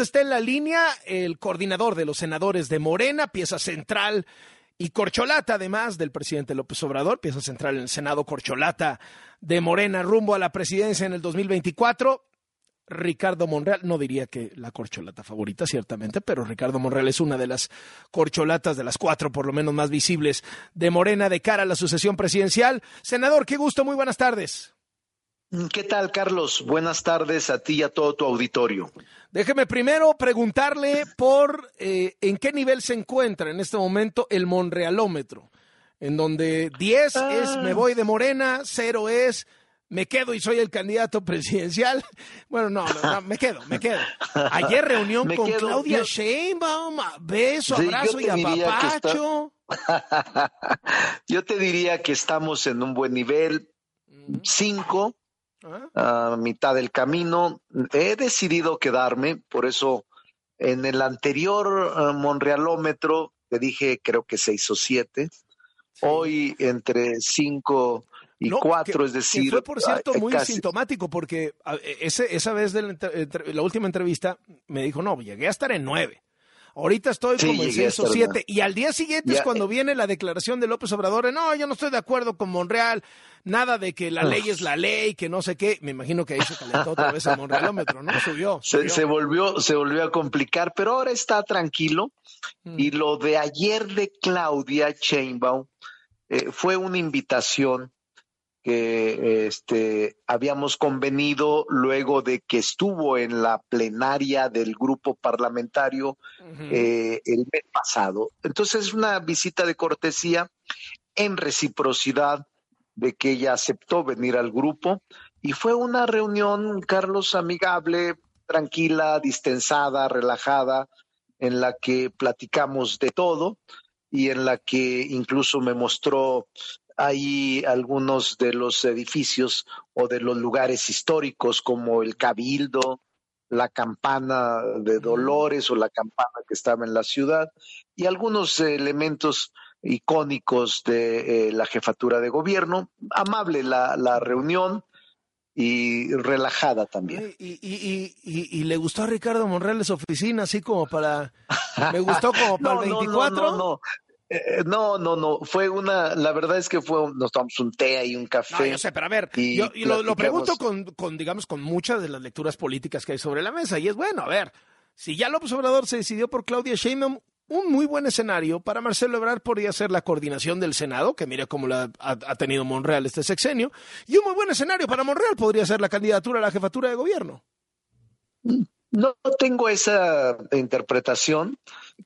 Está en la línea el coordinador de los senadores de Morena, pieza central y corcholata, además del presidente López Obrador, pieza central en el Senado, corcholata de Morena, rumbo a la presidencia en el 2024. Ricardo Monreal, no diría que la corcholata favorita, ciertamente, pero Ricardo Monreal es una de las corcholatas, de las cuatro por lo menos más visibles de Morena de cara a la sucesión presidencial. Senador, qué gusto, muy buenas tardes. ¿Qué tal, Carlos? Buenas tardes a ti y a todo tu auditorio. Déjeme primero preguntarle por eh, en qué nivel se encuentra en este momento el Monrealómetro, en donde 10 es me voy de Morena, 0 es me quedo y soy el candidato presidencial. Bueno, no, no, me quedo, me quedo. Ayer reunión con Claudia Sheinbaum, beso, abrazo y apapacho. yo te diría que estamos en un buen nivel, 5 a mitad del camino. He decidido quedarme, por eso en el anterior uh, Monrealómetro te dije creo que seis o siete. Hoy entre cinco y cuatro, es decir. fue, por cierto, muy sintomático, porque ese, esa vez de la, última entrevista me dijo, no, llegué a estar en nueve. Ahorita estoy como en seis o siete. Y al día siguiente es cuando viene la declaración de López Obrador. No, yo no estoy de acuerdo con Monreal. Nada de que la ley es la ley, que no sé qué. Me imagino que ahí se calentó otra vez el Monrealómetro, ¿no? Subió. Se, volvió, se volvió a complicar, pero ahora está tranquilo. Mm. Y lo de ayer de Claudia Chainbaum eh, fue una invitación que este, habíamos convenido luego de que estuvo en la plenaria del grupo parlamentario eh, el mes pasado. Entonces, una visita de cortesía en reciprocidad de que ella aceptó venir al grupo y fue una reunión, Carlos, amigable, tranquila, distensada, relajada, en la que platicamos de todo y en la que incluso me mostró hay algunos de los edificios o de los lugares históricos como el Cabildo, la campana de Dolores o la campana que estaba en la ciudad y algunos elementos icónicos de eh, la jefatura de gobierno. Amable la, la reunión y relajada también. Y, y, y, y, le gustó a Ricardo Monreal su oficina, así como para... Me gustó como para el 24. no, no, no. Eh, no, no, no, fue una, la verdad es que fue, nos tomamos un té y un café. No, yo sé, pero a ver, yo, lo, lo, pregunto con, con, digamos, con muchas de las lecturas políticas que hay sobre la mesa, y es bueno, a ver, si ya López Obrador se decidió por Claudia Sheinbaum, un muy buen escenario para Marcelo Ebrard podría ser la coordinación del Senado, que mire cómo la ha, ha, tenido Monreal este sexenio, y un muy buen escenario para Monreal podría ser la candidatura a la jefatura de gobierno. No tengo esa interpretación.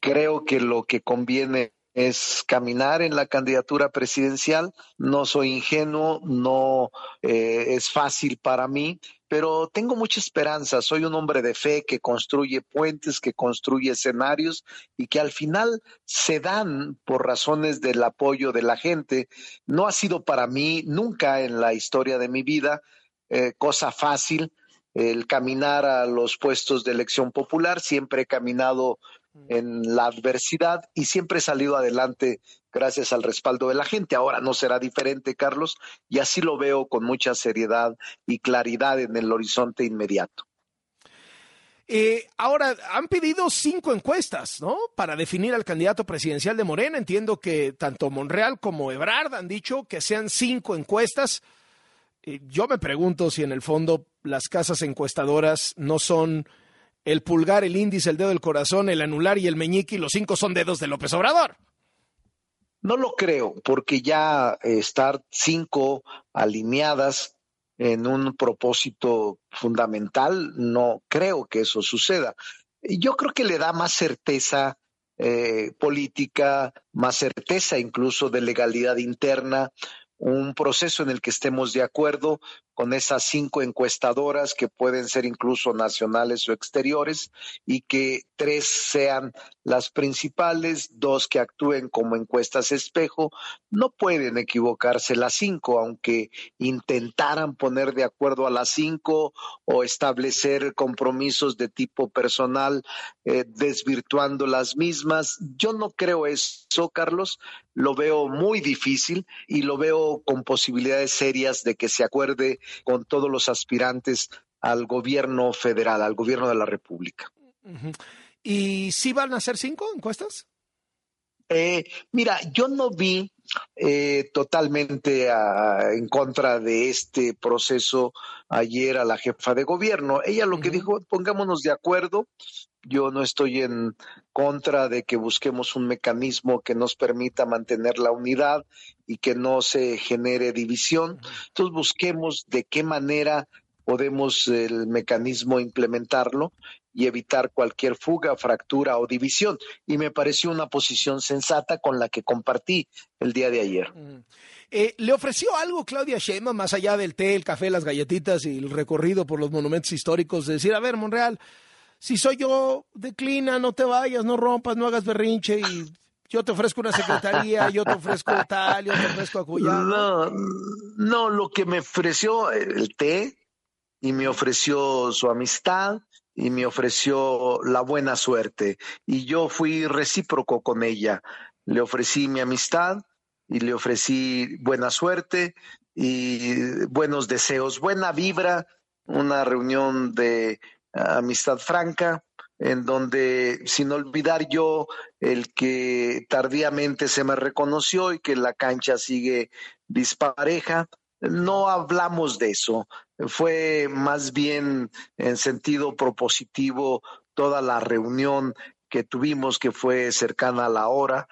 Creo que lo que conviene es caminar en la candidatura presidencial. No soy ingenuo, no eh, es fácil para mí, pero tengo mucha esperanza. Soy un hombre de fe que construye puentes, que construye escenarios y que al final se dan por razones del apoyo de la gente. No ha sido para mí nunca en la historia de mi vida eh, cosa fácil el caminar a los puestos de elección popular. Siempre he caminado en la adversidad y siempre he salido adelante gracias al respaldo de la gente. Ahora no será diferente, Carlos, y así lo veo con mucha seriedad y claridad en el horizonte inmediato. Eh, ahora, han pedido cinco encuestas, ¿no? Para definir al candidato presidencial de Morena. Entiendo que tanto Monreal como Ebrard han dicho que sean cinco encuestas. Eh, yo me pregunto si en el fondo las casas encuestadoras no son el pulgar, el índice, el dedo del corazón, el anular y el meñique, y los cinco son dedos de López Obrador. No lo creo, porque ya estar cinco alineadas en un propósito fundamental, no creo que eso suceda. Yo creo que le da más certeza eh, política, más certeza incluso de legalidad interna, un proceso en el que estemos de acuerdo con esas cinco encuestadoras que pueden ser incluso nacionales o exteriores y que tres sean las principales, dos que actúen como encuestas espejo. No pueden equivocarse las cinco, aunque intentaran poner de acuerdo a las cinco o establecer compromisos de tipo personal eh, desvirtuando las mismas. Yo no creo eso, Carlos. Lo veo muy difícil y lo veo con posibilidades serias de que se acuerde con todos los aspirantes al gobierno federal, al gobierno de la República. ¿Y si van a ser cinco encuestas? Eh, mira, yo no vi eh, totalmente en contra de este proceso ayer a la jefa de gobierno. Ella lo que dijo, pongámonos de acuerdo. Yo no estoy en contra de que busquemos un mecanismo que nos permita mantener la unidad y que no se genere división. Entonces busquemos de qué manera podemos el mecanismo implementarlo y evitar cualquier fuga, fractura o división. Y me pareció una posición sensata con la que compartí el día de ayer. Mm. Eh, ¿Le ofreció algo Claudia Sheinbaum más allá del té, el café, las galletitas y el recorrido por los monumentos históricos? De decir, a ver, Monreal, si soy yo, declina, no te vayas, no rompas, no hagas berrinche y yo te ofrezco una secretaría, yo te ofrezco tal, yo te ofrezco acullado. No, no, lo que me ofreció el té y me ofreció su amistad y me ofreció la buena suerte y yo fui recíproco con ella. Le ofrecí mi amistad y le ofrecí buena suerte y buenos deseos, buena vibra, una reunión de amistad franca en donde sin olvidar yo el que tardíamente se me reconoció y que la cancha sigue dispareja, no hablamos de eso, fue más bien en sentido propositivo toda la reunión que tuvimos que fue cercana a la hora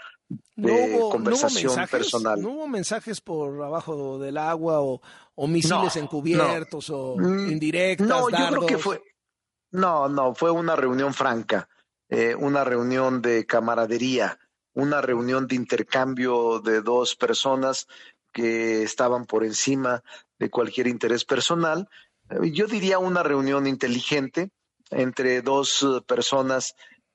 de conversación personal. ¿No hubo mensajes por abajo del agua o, misiles encubiertos o mm, indirectos? No, yo creo que fue. No, no, fue una reunión franca, eh, una reunión de camaradería, una reunión de intercambio de dos personas que estaban por encima de cualquier interés personal. Eh, yo diría una reunión inteligente entre dos eh, personas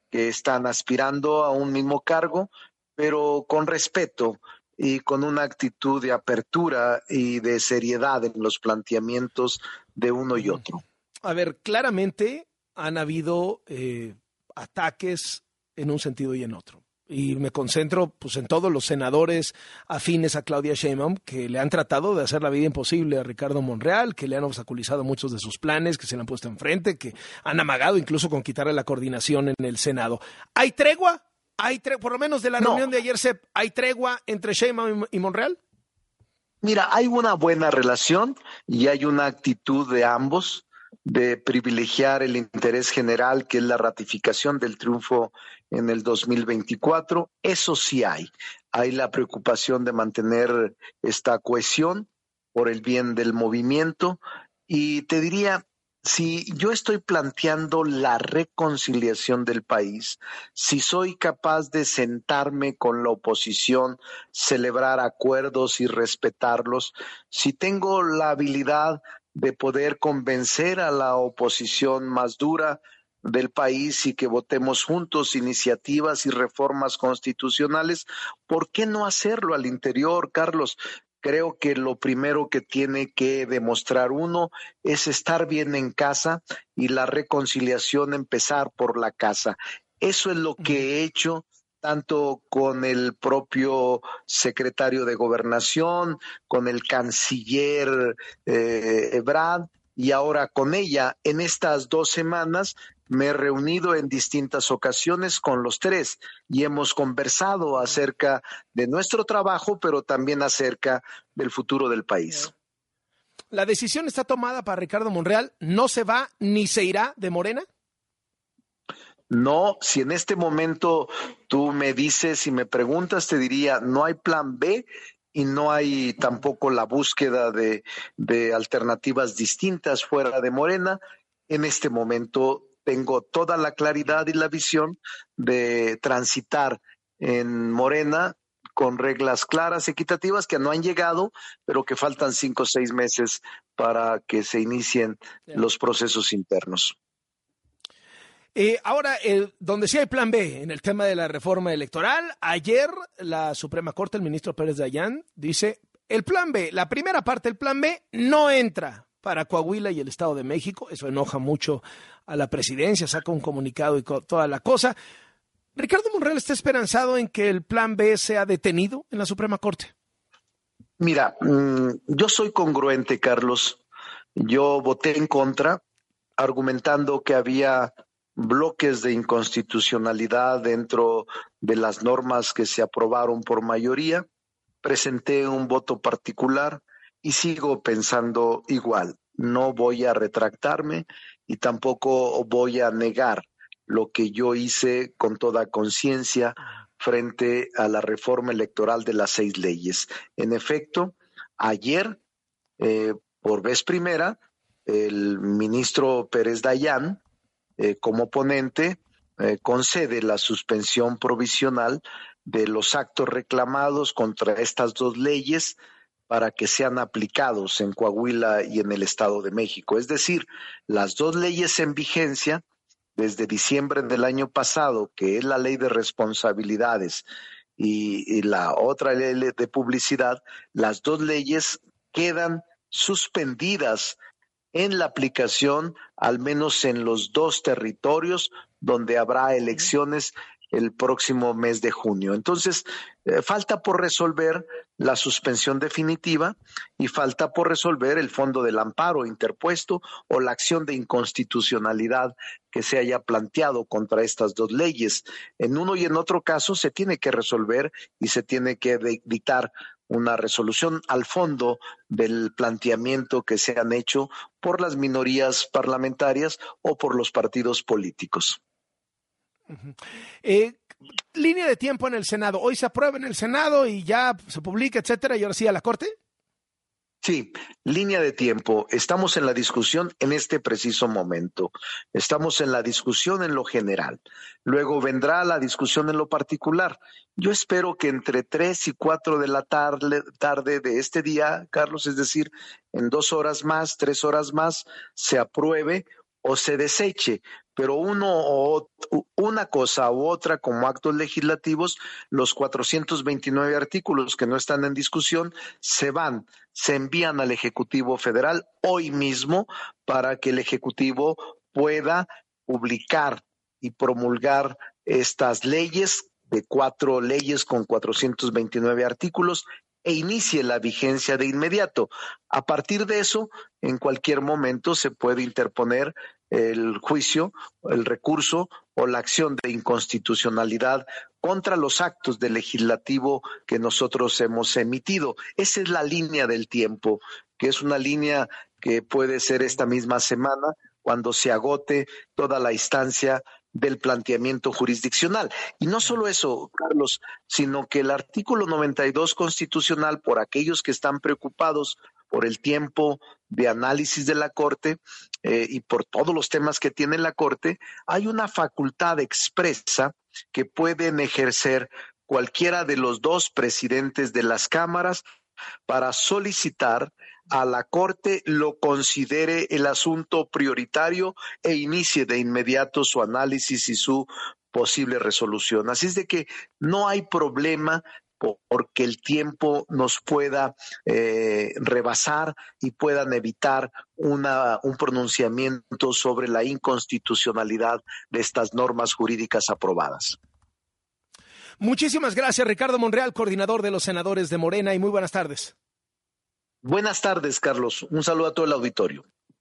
que están aspirando a un mismo cargo, pero con respeto y con una actitud de apertura y de seriedad en los planteamientos de uno y otro. A ver, claramente han habido eh, ataques en un sentido y en otro y me concentro pues en todos los senadores afines a Claudia Sheinbaum que le han tratado de hacer la vida imposible a Ricardo Monreal, que le han obstaculizado muchos de sus planes, que se le han puesto enfrente, que han amagado incluso con quitarle la coordinación en el Senado. ¿Hay tregua? ¿Hay por lo menos de la reunión de ayer, ¿hay tregua entre Sheinbaum y Monreal? Mira, hay una buena relación y hay una actitud de ambos de privilegiar el interés general, que es la ratificación del triunfo en el 2024. Eso sí hay. Hay la preocupación de mantener esta cohesión por el bien del movimiento. Y te diría, si yo estoy planteando la reconciliación del país, si soy capaz de sentarme con la oposición, celebrar acuerdos y respetarlos, si tengo la habilidad de poder convencer a la oposición más dura del país y que votemos juntos iniciativas y reformas constitucionales. ¿Por qué no hacerlo al interior, Carlos? Creo que lo primero que tiene que demostrar uno es estar bien en casa y la reconciliación empezar por la casa. Eso es lo que he hecho tanto con el propio secretario de gobernación, con el canciller eh, y ahora con ella. En estas dos semanas me he reunido en distintas ocasiones con los tres y hemos conversado acerca de nuestro trabajo, pero también acerca del futuro del país. ¿La decisión está tomada para Ricardo Monreal? ¿No se va ni se irá de Morena? No, si en este momento tú me dices y me preguntas, te diría, no hay plan B y no hay tampoco la búsqueda de, de alternativas distintas fuera de Morena. En este momento tengo toda la claridad y la visión de transitar en Morena con reglas claras, equitativas, que no han llegado, pero que faltan cinco o seis meses para que se inicien los procesos internos. Eh, ahora, donde sí hay plan B en el tema de la reforma electoral, ayer la Suprema Corte, el ministro Pérez Dayán, dice, el plan B, la primera parte del plan B no entra para Coahuila y el Estado de México. Eso enoja mucho a la presidencia, saca un comunicado y toda la cosa. Ricardo Monreal está esperanzado en que el plan B sea detenido en la Suprema Corte. Mira, mm, yo soy congruente, Carlos. Yo voté en contra, argumentando que había bloques de inconstitucionalidad dentro de las normas que se aprobaron por mayoría. Presenté un voto particular y sigo pensando igual. No voy a retractarme y tampoco voy a negar lo que yo hice con toda conciencia frente a la reforma electoral de las seis leyes. En efecto, ayer, eh, por vez primera, el ministro Pérez Dayán, eh, como ponente, eh, concede la suspensión provisional de los actos reclamados contra estas dos leyes para que sean aplicados en Coahuila y en el Estado de México. Es decir, las dos leyes en vigencia desde diciembre del año pasado, que es la ley de responsabilidades y, la otra ley de publicidad, las dos leyes quedan suspendidas en la aplicación, al menos en los dos territorios donde habrá elecciones el próximo mes de junio. Entonces, eh, falta por resolver la suspensión definitiva y falta por resolver el fondo del amparo interpuesto o la acción de inconstitucionalidad que se haya planteado contra estas dos leyes. En uno y en otro caso se tiene que resolver y se tiene que dictar una resolución al fondo del planteamiento que se han hecho por las minorías parlamentarias o por los partidos políticos. Eh, línea de tiempo en el Senado. Hoy se aprueba en el Senado y ya se publica, etcétera, y ahora sí a la Corte. Sí, línea de tiempo. Estamos en la discusión en este preciso momento. Estamos en la discusión en lo general. Luego vendrá la discusión en lo particular. Yo espero que entre tres y cuatro de la tarde, tarde de este día, Carlos, es decir, en dos horas más, tres horas más, se apruebe o se deseche, pero uno o una cosa u otra como actos legislativos, los 429 artículos que no están en discusión se van, se envían al Ejecutivo Federal hoy mismo para que el Ejecutivo pueda publicar y promulgar estas leyes de cuatro leyes con 429 artículos e inicie la vigencia de inmediato. A partir de eso, en cualquier momento se puede interponer el juicio, el recurso o la acción de inconstitucionalidad contra los actos del legislativo que nosotros hemos emitido. Esa es la línea del tiempo, que es una línea que puede ser esta misma semana cuando se agote toda la instancia del planteamiento jurisdiccional. Y no solo eso, Carlos, sino que el artículo 92 constitucional, por aquellos que están preocupados por el tiempo de análisis de la Corte eh, y por todos los temas que tiene la Corte, hay una facultad expresa que pueden ejercer cualquiera de los dos presidentes de las cámaras para solicitar a la Corte lo considere el asunto prioritario e inicie de inmediato su análisis y su posible resolución. Así es de que no hay problema porque el tiempo nos pueda eh, rebasar y puedan evitar una, un pronunciamiento sobre la inconstitucionalidad de estas normas jurídicas aprobadas. Muchísimas gracias, Ricardo Monreal, coordinador de los senadores de Morena, y muy buenas tardes. Buenas tardes, Carlos. Un saludo a todo el auditorio.